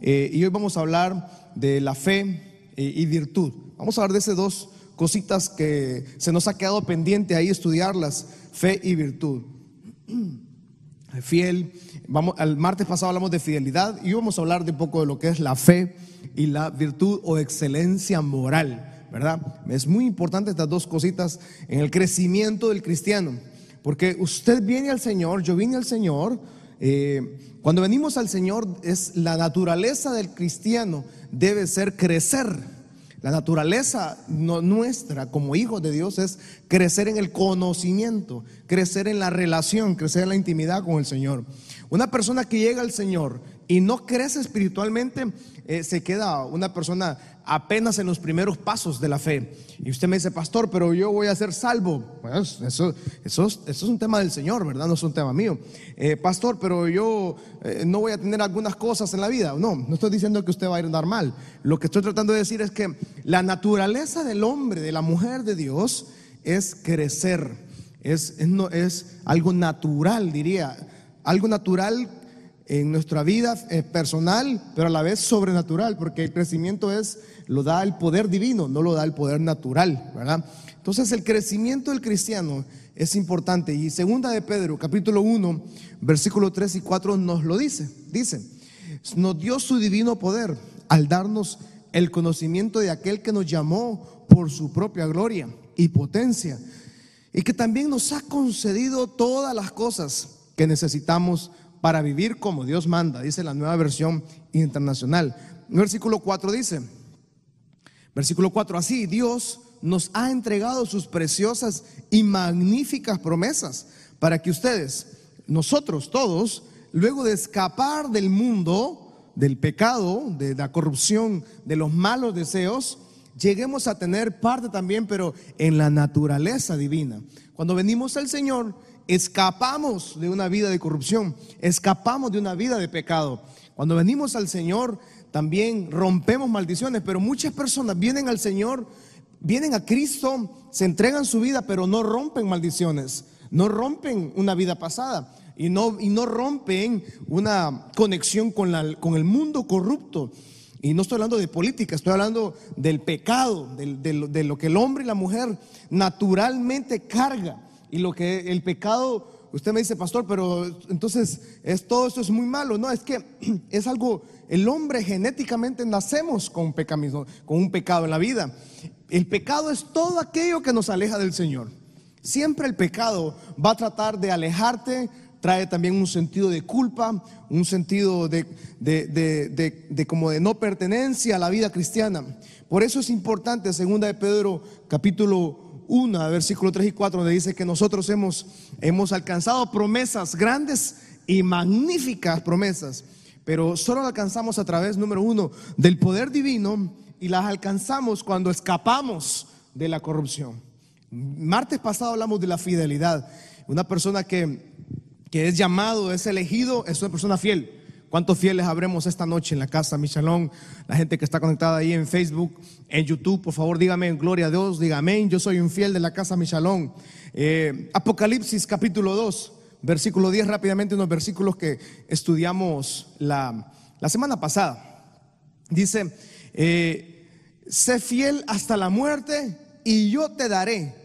eh, y hoy vamos a hablar de la fe eh, y virtud. Vamos a hablar de esas dos cositas que se nos ha quedado pendiente ahí estudiarlas, fe y virtud. Fiel, vamos, el martes pasado hablamos de fidelidad y hoy vamos a hablar de un poco de lo que es la fe y la virtud o excelencia moral, ¿verdad? Es muy importante estas dos cositas en el crecimiento del cristiano, porque usted viene al Señor, yo vine al Señor, eh, cuando venimos al Señor es la naturaleza del cristiano debe ser crecer la naturaleza nuestra como hijos de Dios es crecer en el conocimiento, crecer en la relación, crecer en la intimidad con el Señor. Una persona que llega al Señor y no crece espiritualmente, eh, se queda una persona apenas en los primeros pasos de la fe. Y usted me dice, pastor, pero yo voy a ser salvo. Pues eso, eso, es un tema del Señor, ¿verdad? No es un tema mío. Eh, pastor, pero yo eh, no voy a tener algunas cosas en la vida. No, no estoy diciendo que usted va a ir a mal. Lo que estoy tratando de decir es que la naturaleza del hombre, de la mujer de Dios, es crecer. Es, es, no, es algo natural, diría. Algo natural en nuestra vida eh, personal, pero a la vez sobrenatural, porque el crecimiento es, lo da el poder divino, no lo da el poder natural, ¿verdad? Entonces el crecimiento del cristiano es importante y segunda de Pedro, capítulo 1, versículo 3 y 4 nos lo dice, dice, nos dio su divino poder al darnos el conocimiento de aquel que nos llamó por su propia gloria y potencia y que también nos ha concedido todas las cosas que necesitamos para vivir como Dios manda, dice la nueva versión internacional. Versículo 4 dice, versículo 4, así Dios nos ha entregado sus preciosas y magníficas promesas para que ustedes, nosotros todos, luego de escapar del mundo, del pecado, de la corrupción, de los malos deseos, lleguemos a tener parte también, pero en la naturaleza divina. Cuando venimos al Señor, escapamos de una vida de corrupción, escapamos de una vida de pecado. Cuando venimos al Señor, también rompemos maldiciones, pero muchas personas vienen al Señor, vienen a Cristo, se entregan su vida, pero no rompen maldiciones, no rompen una vida pasada y no, y no rompen una conexión con, la, con el mundo corrupto. Y no estoy hablando de política, estoy hablando del pecado, de lo que el hombre y la mujer naturalmente carga y lo que el pecado, usted me dice, pastor, pero entonces es, todo esto es muy malo. No, es que es algo, el hombre genéticamente nacemos con, con un pecado en la vida. El pecado es todo aquello que nos aleja del Señor. Siempre el pecado va a tratar de alejarte, trae también un sentido de culpa, un sentido de, de, de, como de no pertenencia a la vida cristiana. Por eso es importante, segunda de Pedro capítulo 1, versículo 3 y 4, donde dice que nosotros hemos, hemos alcanzado promesas grandes y magníficas promesas, pero solo alcanzamos a través, número uno, del poder divino y las alcanzamos cuando escapamos de la corrupción. Martes pasado hablamos de la fidelidad. Una persona que, que es llamado, es elegido, es una persona fiel. ¿Cuántos fieles habremos esta noche en la casa Michalón? La gente que está conectada ahí en Facebook, en YouTube, por favor dígame, gloria a Dios, dígame, yo soy un fiel de la casa Michalón. Eh, Apocalipsis capítulo 2, versículo 10, rápidamente unos versículos que estudiamos la, semana pasada. Dice, eh, sé fiel hasta la muerte y yo te daré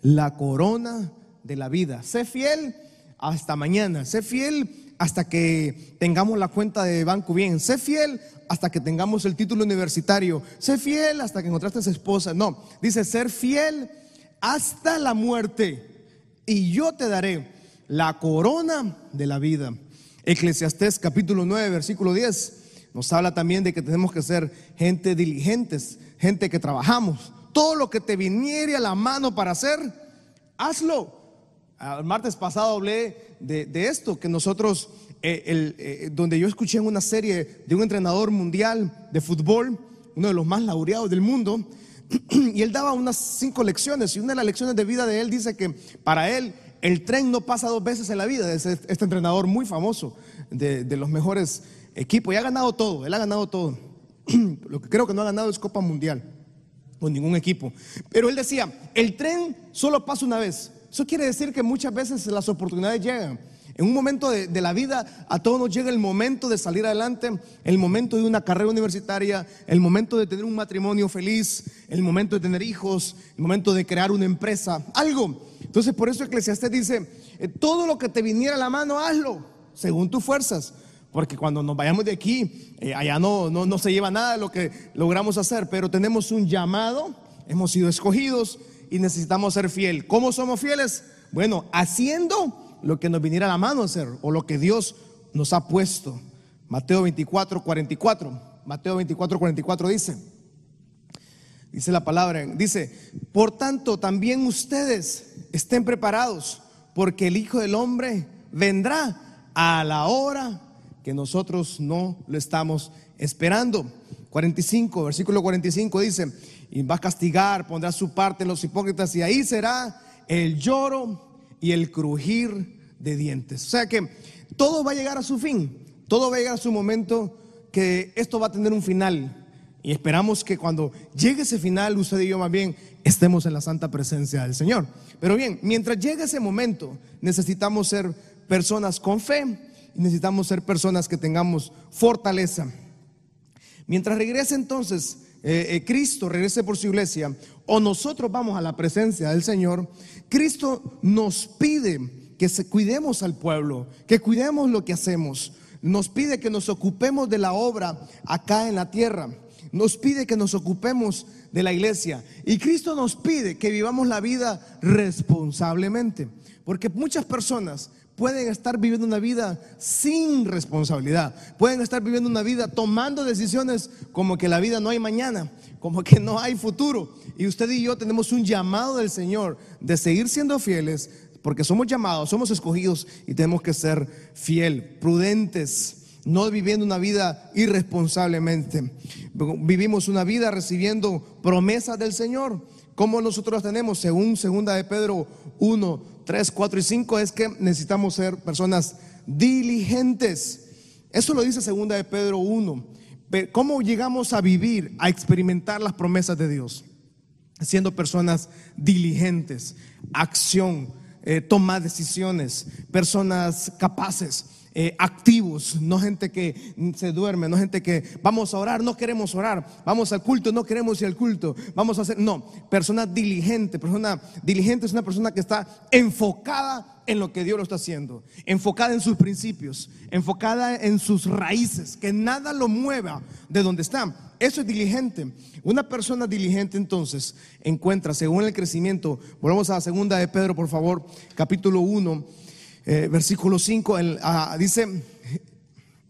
la corona de la vida. Sé fiel hasta mañana, sé fiel hasta que tengamos la cuenta de banco bien. Sé fiel hasta que tengamos el título universitario. Sé fiel hasta que encontraste a esposa. No, dice ser fiel hasta la muerte. Y yo te daré la corona de la vida. Eclesiastés capítulo 9, versículo 10. Nos habla también de que tenemos que ser gente diligentes, gente que trabajamos. Todo lo que te viniere a la mano para hacer, hazlo el martes pasado hablé de, esto, que nosotros, eh, eh, donde yo escuché en una serie de un entrenador mundial de fútbol, uno de los más laureados del mundo, y él daba unas cinco lecciones, y una de las lecciones de vida de él dice que para él el tren no pasa dos veces en la vida, es este entrenador muy famoso, de, de los mejores equipos, y ha ganado todo, él ha ganado todo. Lo que creo que no ha ganado es Copa Mundial, con ningún equipo. Pero él decía, el tren solo pasa una vez. Eso quiere decir que muchas veces las oportunidades llegan. En un momento de, de, la vida, a todos nos llega el momento de salir adelante, el momento de una carrera universitaria, el momento de tener un matrimonio feliz, el momento de tener hijos, el momento de crear una empresa, algo. Entonces, por eso Eclesiastés dice, eh, todo lo que te viniera a la mano, hazlo, según tus fuerzas. Porque cuando nos vayamos de aquí, eh, allá no, no, no se lleva nada de lo que logramos hacer, pero tenemos un llamado, hemos sido escogidos y necesitamos ser fiel. ¿Cómo somos fieles? Bueno, haciendo lo que nos viniera a la mano hacer o lo que Dios nos ha puesto. Mateo 24, 44. Mateo 24, 44 dice, dice la palabra, dice, por tanto también ustedes estén preparados, porque el Hijo del Hombre vendrá a la hora que nosotros no lo estamos esperando. 45, versículo 45 dice, y va a castigar, pondrá su parte en los hipócritas y ahí será el lloro y el crujir de dientes. O sea que todo va a llegar a su fin, todo va a llegar a su momento que esto va a tener un final. Y esperamos que cuando llegue ese final, usted y yo más bien estemos en la santa presencia del Señor. Pero bien, mientras llegue ese momento, necesitamos ser personas con fe y necesitamos ser personas que tengamos fortaleza. Mientras regrese entonces eh, eh, Cristo, regrese por su iglesia, o nosotros vamos a la presencia del Señor, Cristo nos pide que cuidemos al pueblo, que cuidemos lo que hacemos. Nos pide que nos ocupemos de la obra acá en la tierra. Nos pide que nos ocupemos de la iglesia. Y Cristo nos pide que vivamos la vida responsablemente. Porque muchas personas pueden estar viviendo una vida sin responsabilidad. Pueden estar viviendo una vida tomando decisiones como que la vida no hay mañana, como que no hay futuro. Y usted y yo tenemos un llamado del Señor de seguir siendo fieles, porque somos llamados, somos escogidos y tenemos que ser fiel, prudentes, no viviendo una vida irresponsablemente. Vivimos una vida recibiendo promesas del Señor. Como nosotros tenemos, según segunda de Pedro 1, 3, 4 y 5, es que necesitamos ser personas diligentes. Eso lo dice segunda de Pedro 1. ¿Cómo llegamos a vivir, a experimentar las promesas de Dios? Siendo personas diligentes, acción, eh, toma decisiones, personas capaces. Eh, activos, no gente que se duerme, no gente que vamos a orar, no queremos orar, vamos al culto, no queremos ir al culto, vamos a hacer, no, persona diligente, persona diligente es una persona que está enfocada en lo que Dios lo está haciendo, enfocada en sus principios, enfocada en sus raíces, que nada lo mueva de donde está. Eso es diligente. Una persona diligente entonces encuentra, según el crecimiento, volvamos a la segunda de Pedro, por favor, capítulo 1 eh, versículo 5, ah, dice,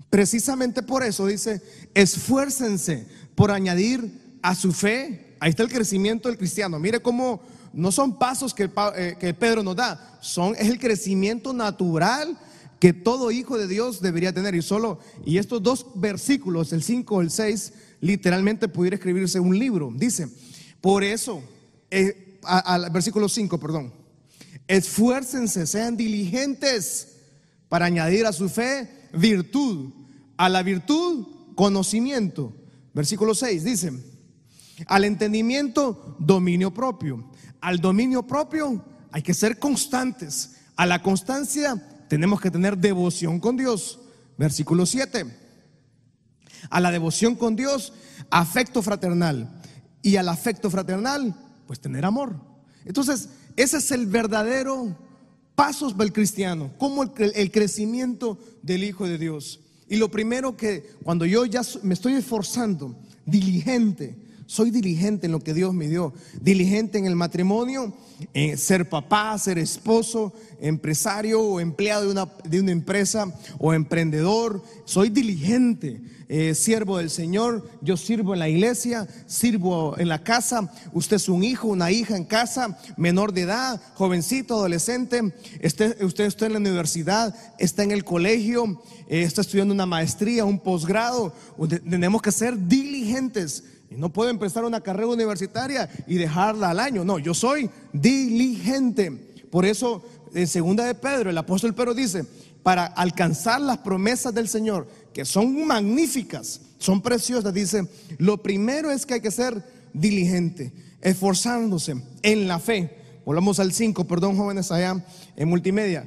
precisamente por eso dice, esfuércense por añadir a su fe, ahí está el crecimiento del cristiano, mire cómo no son pasos que, eh, Pedro nos da, son, es el crecimiento natural que todo hijo de Dios debería tener. Y solo, y estos dos versículos, el 5 el 6, literalmente pudiera escribirse un libro. Dice, por eso, eh, al versículo 5, perdón, Esfuércense, sean diligentes para añadir a su fe virtud. A la virtud, conocimiento. Versículo 6 dice, al entendimiento, dominio propio. Al dominio propio hay que ser constantes. A la constancia tenemos que tener devoción con Dios. Versículo 7. A la devoción con Dios, afecto fraternal. Y al afecto fraternal, pues tener amor. Entonces, ese es el verdadero pasos del cristiano, como el, crecimiento del Hijo de Dios. Y lo primero que cuando yo ya me estoy esforzando, diligente, soy diligente en lo que Dios me dio, diligente en el matrimonio, en ser papá, ser esposo, empresario o empleado de una, de una empresa o emprendedor, soy diligente eh, siervo del Señor, yo sirvo en la iglesia, sirvo en la casa, usted es un hijo, una hija en casa, menor de edad, jovencito, adolescente, este, usted está en la universidad, está en el colegio, eh, está estudiando una maestría, un posgrado, tenemos que ser diligentes. No puedo empezar una carrera universitaria y dejarla al año. No, yo soy diligente. Por eso, en segunda de Pedro, el apóstol Pedro dice, para alcanzar las promesas del Señor, que son magníficas, son preciosas, dice, lo primero es que hay que ser diligente, esforzándose en la fe. Volvamos al 5, perdón jóvenes allá en multimedia.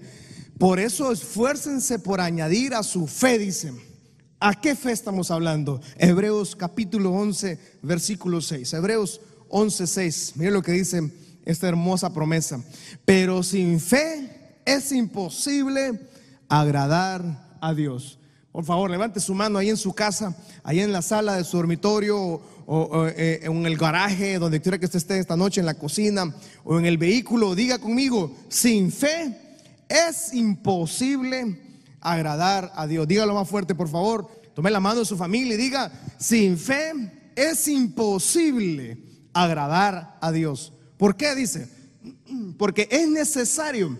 Por eso esfuércense por añadir a su fe, dicen. ¿A qué fe estamos hablando? Hebreos capítulo 11, versículo 6. Hebreos 11, 6. Mire lo que dice esta hermosa promesa. Pero sin fe es imposible agradar a Dios. Por favor, levante su mano ahí en su casa, ahí en la sala de su dormitorio o, eh, en el garaje, donde quiera que usted esté esta noche, en la cocina o en el vehículo. Diga conmigo, sin fe es imposible agradar a Dios. Dígalo más fuerte, por favor. Tome la mano de su familia y diga, sin fe es imposible agradar a Dios. ¿Por qué dice? Porque es necesario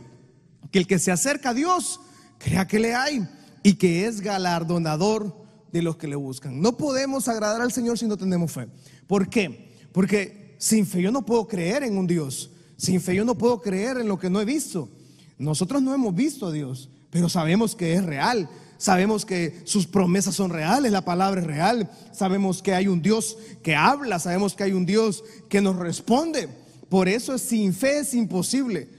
que el que se acerca a Dios crea que le hay y que es galardonador de los que le buscan. No podemos agradar al Señor si no tenemos fe. ¿Por qué? Porque sin fe yo no puedo creer en un Dios. Sin fe yo no puedo creer en lo que no he visto. Nosotros no hemos visto a Dios, pero sabemos que es real. Sabemos que sus promesas son reales, la palabra es real. Sabemos que hay un Dios que habla, sabemos que hay un Dios que nos responde. Por eso sin fe es imposible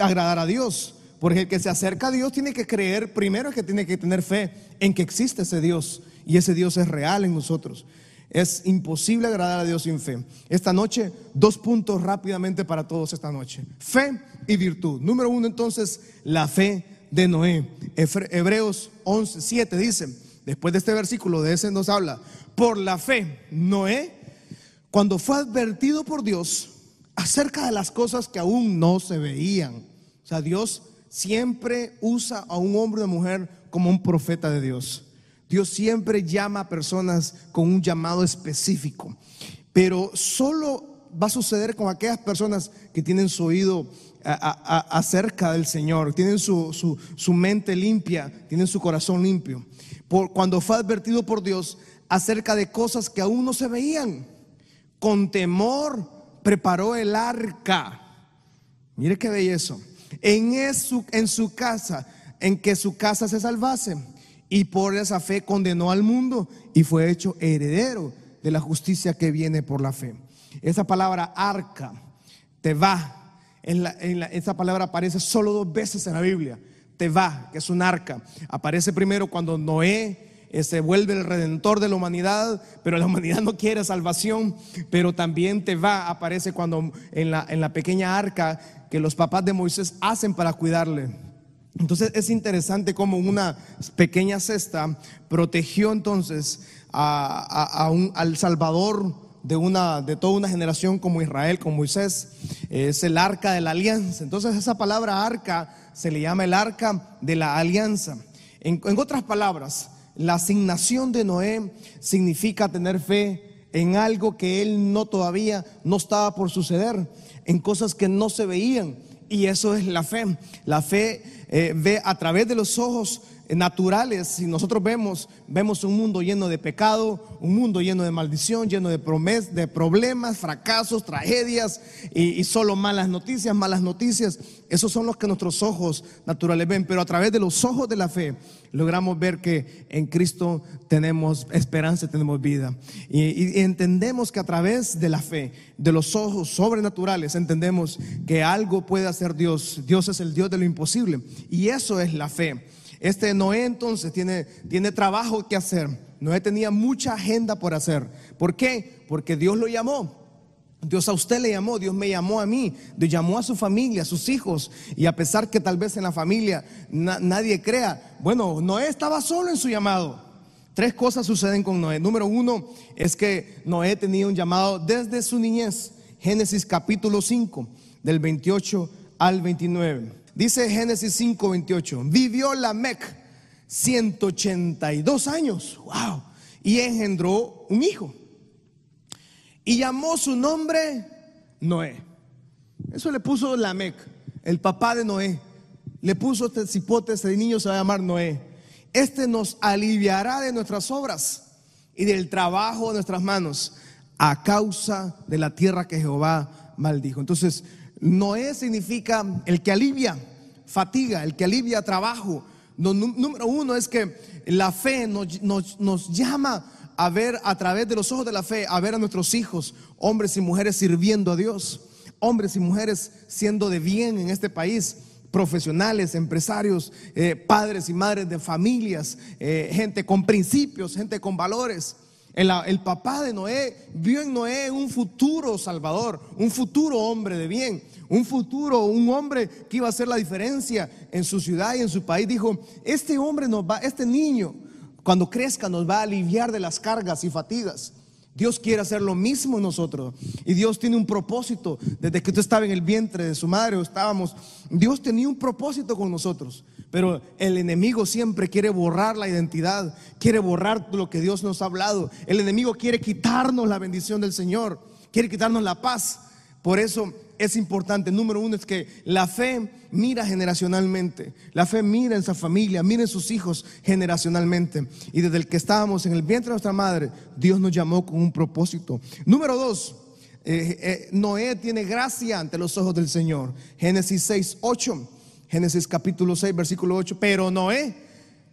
agradar a Dios. Porque el que se acerca a Dios tiene que creer, primero que tiene que tener fe en que existe ese Dios y ese Dios es real en nosotros. Es imposible agradar a Dios sin fe. Esta noche, dos puntos rápidamente para todos esta noche. Fe y virtud. Número uno, entonces, la fe de Noé. Hebreos 11, 7 dice, después de este versículo, de ese nos habla, por la fe, Noé, cuando fue advertido por Dios acerca de las cosas que aún no se veían. O sea, Dios siempre usa a un hombre o mujer como un profeta de Dios. Dios siempre llama a personas con un llamado específico, pero solo va a suceder con aquellas personas que tienen su oído acerca del Señor, tienen su, su, mente limpia, tienen su corazón limpio. Por, cuando fue advertido por Dios acerca de cosas que aún no se veían, con temor preparó el arca. Mire qué belleza en, su, en su casa, en que su casa se salvase. Y por esa fe condenó al mundo y fue hecho heredero de la justicia que viene por la fe. Esa palabra arca, te va, en esa palabra aparece solo dos veces en la Biblia. Te va, que es un arca. Aparece primero cuando Noé eh, se vuelve el redentor de la humanidad, pero la humanidad no quiere salvación, pero también te va, aparece cuando en la, en la pequeña arca que los papás de Moisés hacen para cuidarle. Entonces es interesante como una pequeña cesta protegió entonces a, un, al Salvador de, una, de toda una generación como Israel, como Moisés. Es el arca de la alianza. Entonces esa palabra arca se le llama el arca de la alianza. En, en otras palabras, la asignación de Noé significa tener fe en algo que él no todavía no estaba por suceder en cosas que no se veían. Y eso es la fe. La fe eh, ve a través de los ojos naturales, si nosotros vemos, vemos un mundo lleno de pecado, un mundo lleno de maldición, lleno de, promes, de problemas, fracasos, tragedias y, solo malas noticias, malas noticias. Esos son los que nuestros ojos naturales ven, pero a través de los ojos de la fe logramos ver que en Cristo tenemos esperanza, tenemos vida. y entendemos que a través de la fe, de los ojos sobrenaturales, entendemos que algo puede hacer Dios. Dios es el Dios de lo imposible. Y eso es la fe. Este Noé entonces tiene, tiene trabajo que hacer. Noé tenía mucha agenda por hacer. ¿Por qué? Porque Dios lo llamó. Dios a usted le llamó, Dios me llamó a mí, Dios llamó a su familia, a sus hijos. Y a pesar que tal vez en la familia nadie crea, bueno, Noé estaba solo en su llamado. Tres cosas suceden con Noé. Número uno es que Noé tenía un llamado desde su niñez. Génesis capítulo 5, del 28 al 29. Dice Génesis 5:28, vivió Lamec 182 años, wow, y engendró un hijo. Y llamó su nombre Noé. Eso le puso Lamec, el papá de Noé. Le puso este cipote, este niño se va a llamar Noé. Este nos aliviará de nuestras obras y del trabajo de nuestras manos a causa de la tierra que Jehová maldijo. Entonces, Noé significa el que alivia fatiga, el que alivia trabajo. número uno es que la fe nos, llama a ver a través de los ojos de la fe, a ver a nuestros hijos, hombres y mujeres sirviendo a Dios, hombres y mujeres siendo de bien en este país. profesionales, empresarios, eh, padres y madres de familias, eh, gente con principios, gente con valores. El, papá de Noé vio en Noé un futuro salvador, un futuro hombre de bien, un futuro, un hombre que iba a hacer la diferencia en su ciudad y en su país. Dijo, este hombre nos va, este niño, cuando crezca nos va a aliviar de las cargas y fatigas. Dios quiere hacer lo mismo en nosotros. Y Dios tiene un propósito. Desde que tú estabas en el vientre de su madre o estábamos, Dios tenía un propósito con nosotros. Pero el enemigo siempre quiere borrar la identidad, quiere borrar lo que Dios nos ha hablado. El enemigo quiere quitarnos la bendición del Señor, quiere quitarnos la paz. Por eso es importante. Número uno es que la fe mira generacionalmente. La fe mira en su familia, mira en sus hijos generacionalmente. Y desde el que estábamos en el vientre de nuestra madre, Dios nos llamó con un propósito. Número dos, eh, eh, Noé tiene gracia ante los ojos del Señor. Génesis 6, 8. Génesis capítulo 6, versículo 8. Pero Noé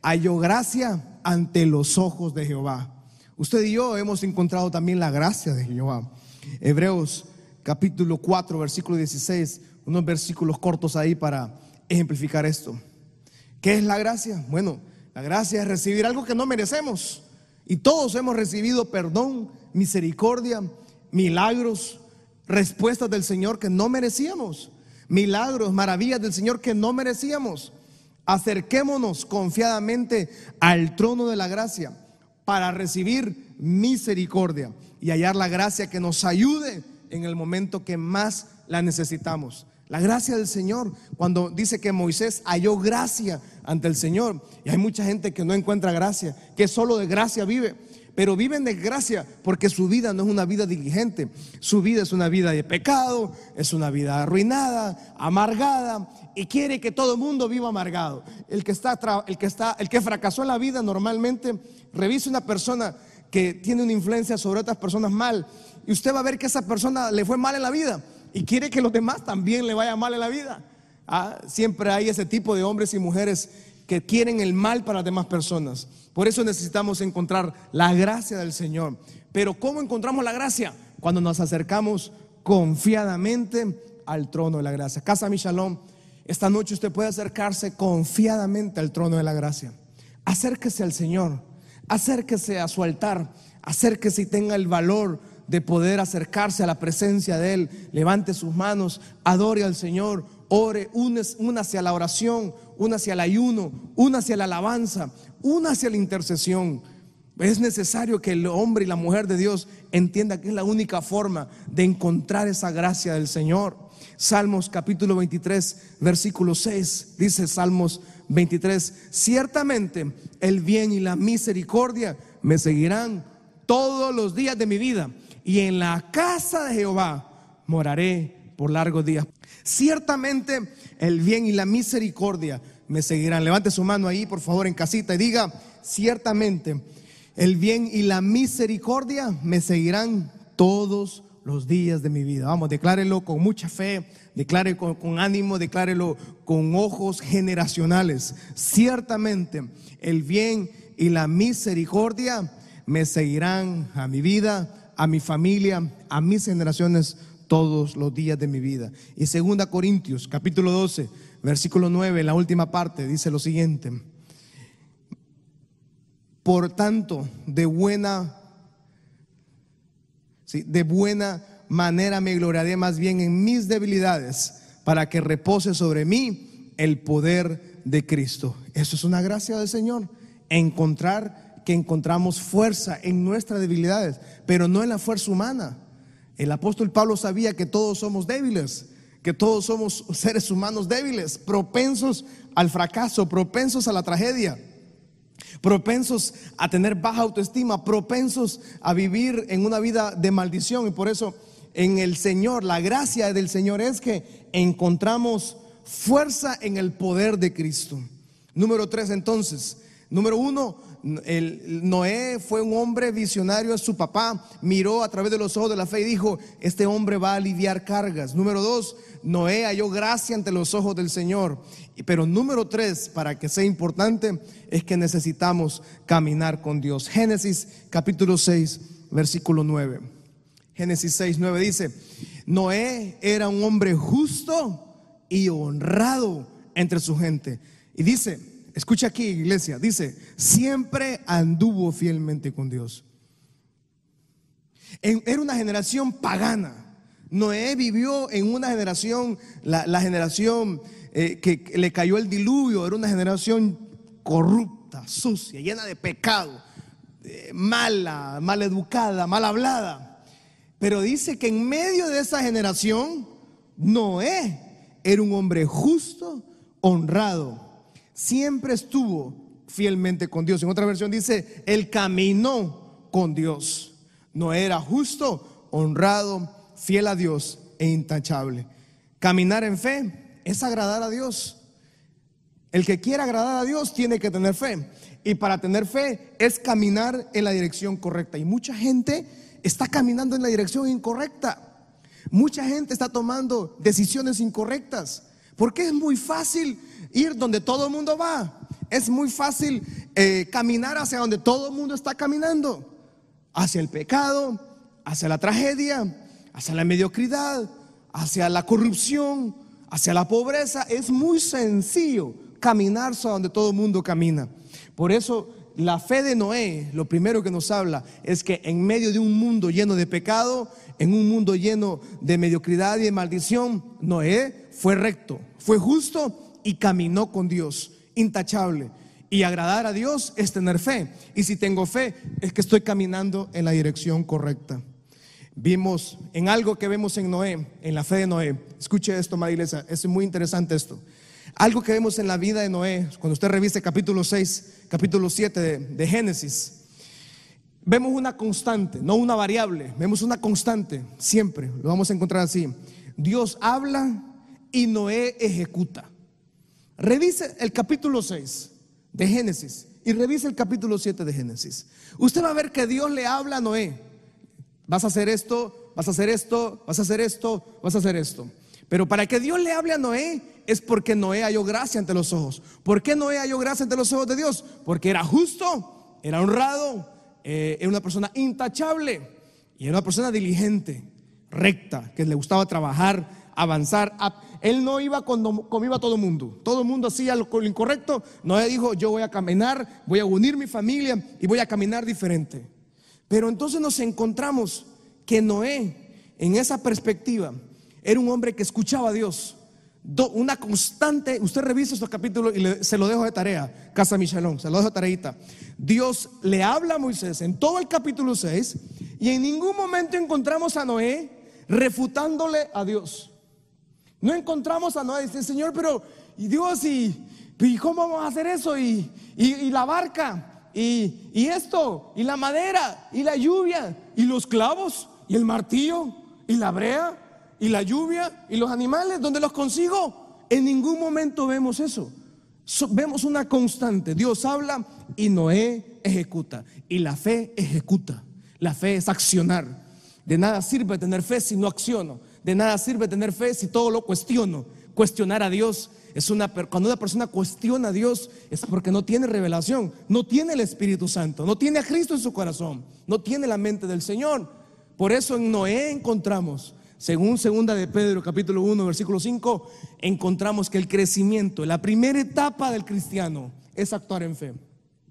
halló gracia ante los ojos de Jehová. Usted y yo hemos encontrado también la gracia de Jehová. Hebreos capítulo 4, versículo 16, unos versículos cortos ahí para ejemplificar esto. ¿Qué es la gracia? Bueno, la gracia es recibir algo que no merecemos. Y todos hemos recibido perdón, misericordia, milagros, respuestas del Señor que no merecíamos. Milagros, maravillas del Señor que no merecíamos. Acerquémonos confiadamente al trono de la gracia para recibir misericordia y hallar la gracia que nos ayude en el momento que más la necesitamos. La gracia del Señor, cuando dice que Moisés halló gracia ante el Señor, y hay mucha gente que no encuentra gracia, que solo de gracia vive, pero viven de gracia porque su vida no es una vida diligente, su vida es una vida de pecado, es una vida arruinada, amargada, y quiere que todo el mundo viva amargado. El que está, el que está, el que fracasó en la vida normalmente revisa una persona que tiene una influencia sobre otras personas mal y usted va a ver que esa persona le fue mal en la vida y quiere que los demás también le vaya mal en la vida. Ah, siempre hay ese tipo de hombres y mujeres que quieren el mal para las demás personas. Por eso necesitamos encontrar la gracia del Señor. Pero ¿cómo encontramos la gracia? Cuando nos acercamos confiadamente al trono de la gracia. Casa mi shalom, esta noche usted puede acercarse confiadamente al trono de la gracia. Acérquese al Señor, acérquese a su altar, acérquese y tenga el valor de poder acercarse a la presencia de Él. Levante sus manos, adore al Señor, ore, una hacia la oración, una hacia el ayuno, una hacia la alabanza, una hacia la intercesión. Es necesario que el hombre y la mujer de Dios entienda que es la única forma de encontrar esa gracia del Señor. Salmos capítulo 23, versículo 6, dice Salmos 23, ciertamente el bien y la misericordia me seguirán todos los días de mi vida y en la casa de Jehová moraré por largos días. Ciertamente el bien y la misericordia me seguirán. Levante su mano ahí, por favor, en casita y diga, ciertamente el bien y la misericordia me seguirán todos los días de mi vida. Vamos, declárelo con mucha fe, declare con, con, ánimo, declárelo con ojos generacionales. Ciertamente el bien y la misericordia me seguirán a mi vida a mi familia, a mis generaciones todos los días de mi vida. Y segunda Corintios, capítulo 12, versículo 9, la última parte, dice lo siguiente. Por tanto, de buena, de buena manera me gloriaré más bien en mis debilidades, para que repose sobre mí el poder de Cristo. Eso es una gracia del Señor, encontrar que encontramos fuerza en nuestras debilidades, pero no en la fuerza humana. El apóstol Pablo sabía que todos somos débiles, que todos somos seres humanos débiles, propensos al fracaso, propensos a la tragedia, propensos a tener baja autoestima, propensos a vivir en una vida de maldición. Y por eso en el Señor, la gracia del Señor es que encontramos fuerza en el poder de Cristo. Número tres, entonces, número uno, Noé fue un hombre visionario a su papá, miró a través de los ojos de la fe y dijo, este hombre va a aliviar cargas. Número dos, Noé halló gracia ante los ojos del Señor. Pero número tres, para que sea importante, es que necesitamos caminar con Dios. Génesis capítulo 6, versículo 9. Génesis 6, 9 dice, Noé era un hombre justo y honrado entre su gente. Y dice, escucha aquí iglesia, dice, siempre anduvo fielmente con Dios. era una generación pagana. Noé vivió en una generación, la, generación eh, que le cayó el diluvio, era una generación corrupta, sucia, llena de pecado, eh, mala, mal educada, mal hablada. Pero dice que en medio de esa generación, Noé era un hombre justo, honrado. Siempre estuvo fielmente con Dios. En otra versión dice, él caminó con Dios. No era justo, honrado, fiel a Dios e intachable. Caminar en fe es agradar a Dios. El que quiera agradar a Dios tiene que tener fe. Y para tener fe es caminar en la dirección correcta. Y mucha gente está caminando en la dirección incorrecta. Mucha gente está tomando decisiones incorrectas. Porque es muy fácil ir donde todo el mundo va. Es muy fácil eh, caminar hacia donde todo el mundo está caminando. Hacia el pecado, hacia la tragedia, hacia la mediocridad, hacia la corrupción, hacia la pobreza. Es muy sencillo caminar hacia donde todo el mundo camina. Por eso la fe de Noé, lo primero que nos habla es que en medio de un mundo lleno de pecado, en un mundo lleno de mediocridad y de maldición, Noé fue recto, fue justo y caminó con Dios, intachable. Y agradar a Dios es tener fe. Y si tengo fe, es que estoy caminando en la dirección correcta. Vimos en algo que vemos en Noé, en la fe de Noé. Escuche esto, María Iglesia, es muy interesante esto. Algo que vemos en la vida de Noé, cuando usted revise capítulo 6, capítulo 7 de, de Génesis, vemos una constante, no una variable, vemos una constante, siempre, lo vamos a encontrar así. Dios habla y Noé ejecuta. Revise el capítulo 6 de Génesis y revise el capítulo 7 de Génesis. Usted va a ver que Dios le habla a Noé. Vas a hacer esto, vas a hacer esto, vas a hacer esto, vas a hacer esto. Pero para que Dios le hable a Noé es porque Noé halló gracia ante los ojos. ¿Por qué Noé halló gracia ante los ojos de Dios? Porque era justo, era honrado, eh, era una persona intachable y era una persona diligente, recta, que le gustaba trabajar, avanzar. Él no iba como, iba todo el mundo. Todo el mundo hacía lo, lo incorrecto. Noé dijo, yo voy a caminar, voy a unir mi familia y voy a caminar diferente. Pero entonces nos encontramos que Noé, en esa perspectiva, era un hombre que escuchaba a Dios. una constante, usted revisa estos capítulos y se lo dejo de tarea, Casa Michelón, se lo dejo de tareita. Dios le habla a Moisés en todo el capítulo 6 y en ningún momento encontramos a Noé refutándole a Dios. No encontramos a Noé, dice, Señor, pero, y Dios, y, cómo vamos a hacer eso? Y, la barca, y, y esto, y la madera, y la lluvia, y los clavos, y el martillo, y la brea y la lluvia y los animales, ¿dónde los consigo? En ningún momento vemos eso. vemos una constante. Dios habla y Noé ejecuta. Y la fe ejecuta. La fe es accionar. De nada sirve tener fe si no acciono. De nada sirve tener fe si todo lo cuestiono. Cuestionar a Dios es una cuando una persona cuestiona a Dios es porque no tiene revelación, no tiene el Espíritu Santo, no tiene a Cristo en su corazón, no tiene la mente del Señor. Por eso en Noé encontramos según segunda de Pedro capítulo 1 versículo 5, encontramos que el crecimiento, la primera etapa del cristiano es actuar en fe.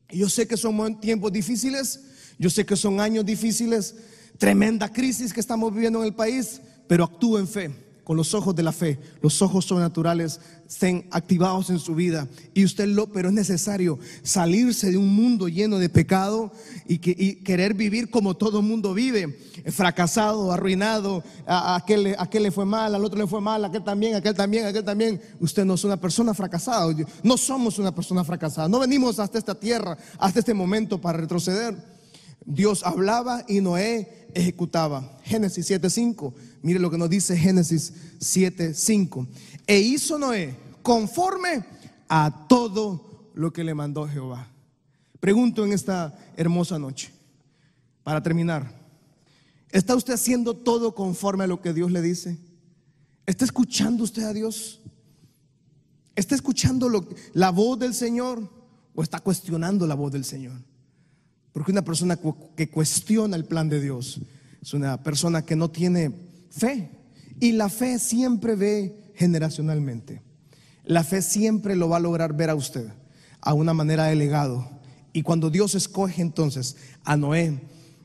Yo sé que son tiempos difíciles, yo sé que son años difíciles, tremenda crisis que estamos viviendo en el país, pero actúo en fe con los ojos de la fe, los ojos sobrenaturales estén activados en su vida. Y usted lo, pero es necesario salirse de un mundo lleno de pecado y, que, querer vivir como todo mundo vive, fracasado, arruinado, a, aquel, aquel le fue mal, al otro le fue mal, aquel también, aquel también, aquel también. Usted no es una persona fracasada, no somos una persona fracasada, no venimos hasta esta tierra, hasta este momento para retroceder. Dios hablaba y Noé ejecutaba. Génesis 7:5. Mire lo que nos dice Génesis 7:5. E hizo Noé conforme a todo lo que le mandó Jehová. Pregunto en esta hermosa noche, para terminar, ¿está usted haciendo todo conforme a lo que Dios le dice? ¿Está escuchando usted a Dios? ¿Está escuchando la voz del Señor o está cuestionando la voz del Señor? Porque una persona que cuestiona el plan de Dios es una persona que no tiene fe. Y la fe siempre ve generacionalmente. La fe siempre lo va a lograr ver a usted a una manera de legado. Y cuando Dios escoge entonces a Noé,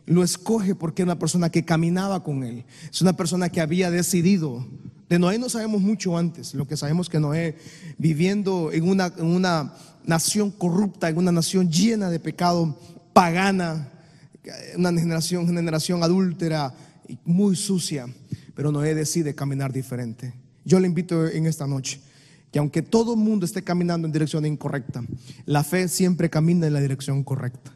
lo escoge porque era una persona que caminaba con él. Es una persona que había decidido. De Noé no sabemos mucho antes. Lo que sabemos que Noé, viviendo en una, en una nación corrupta, en una nación llena de pecado, pagana, una generación, generación adúltera y muy sucia. Pero Noé decide caminar diferente. Yo le invito en esta noche que aunque todo el mundo esté caminando en dirección incorrecta, la fe siempre camina en la dirección correcta.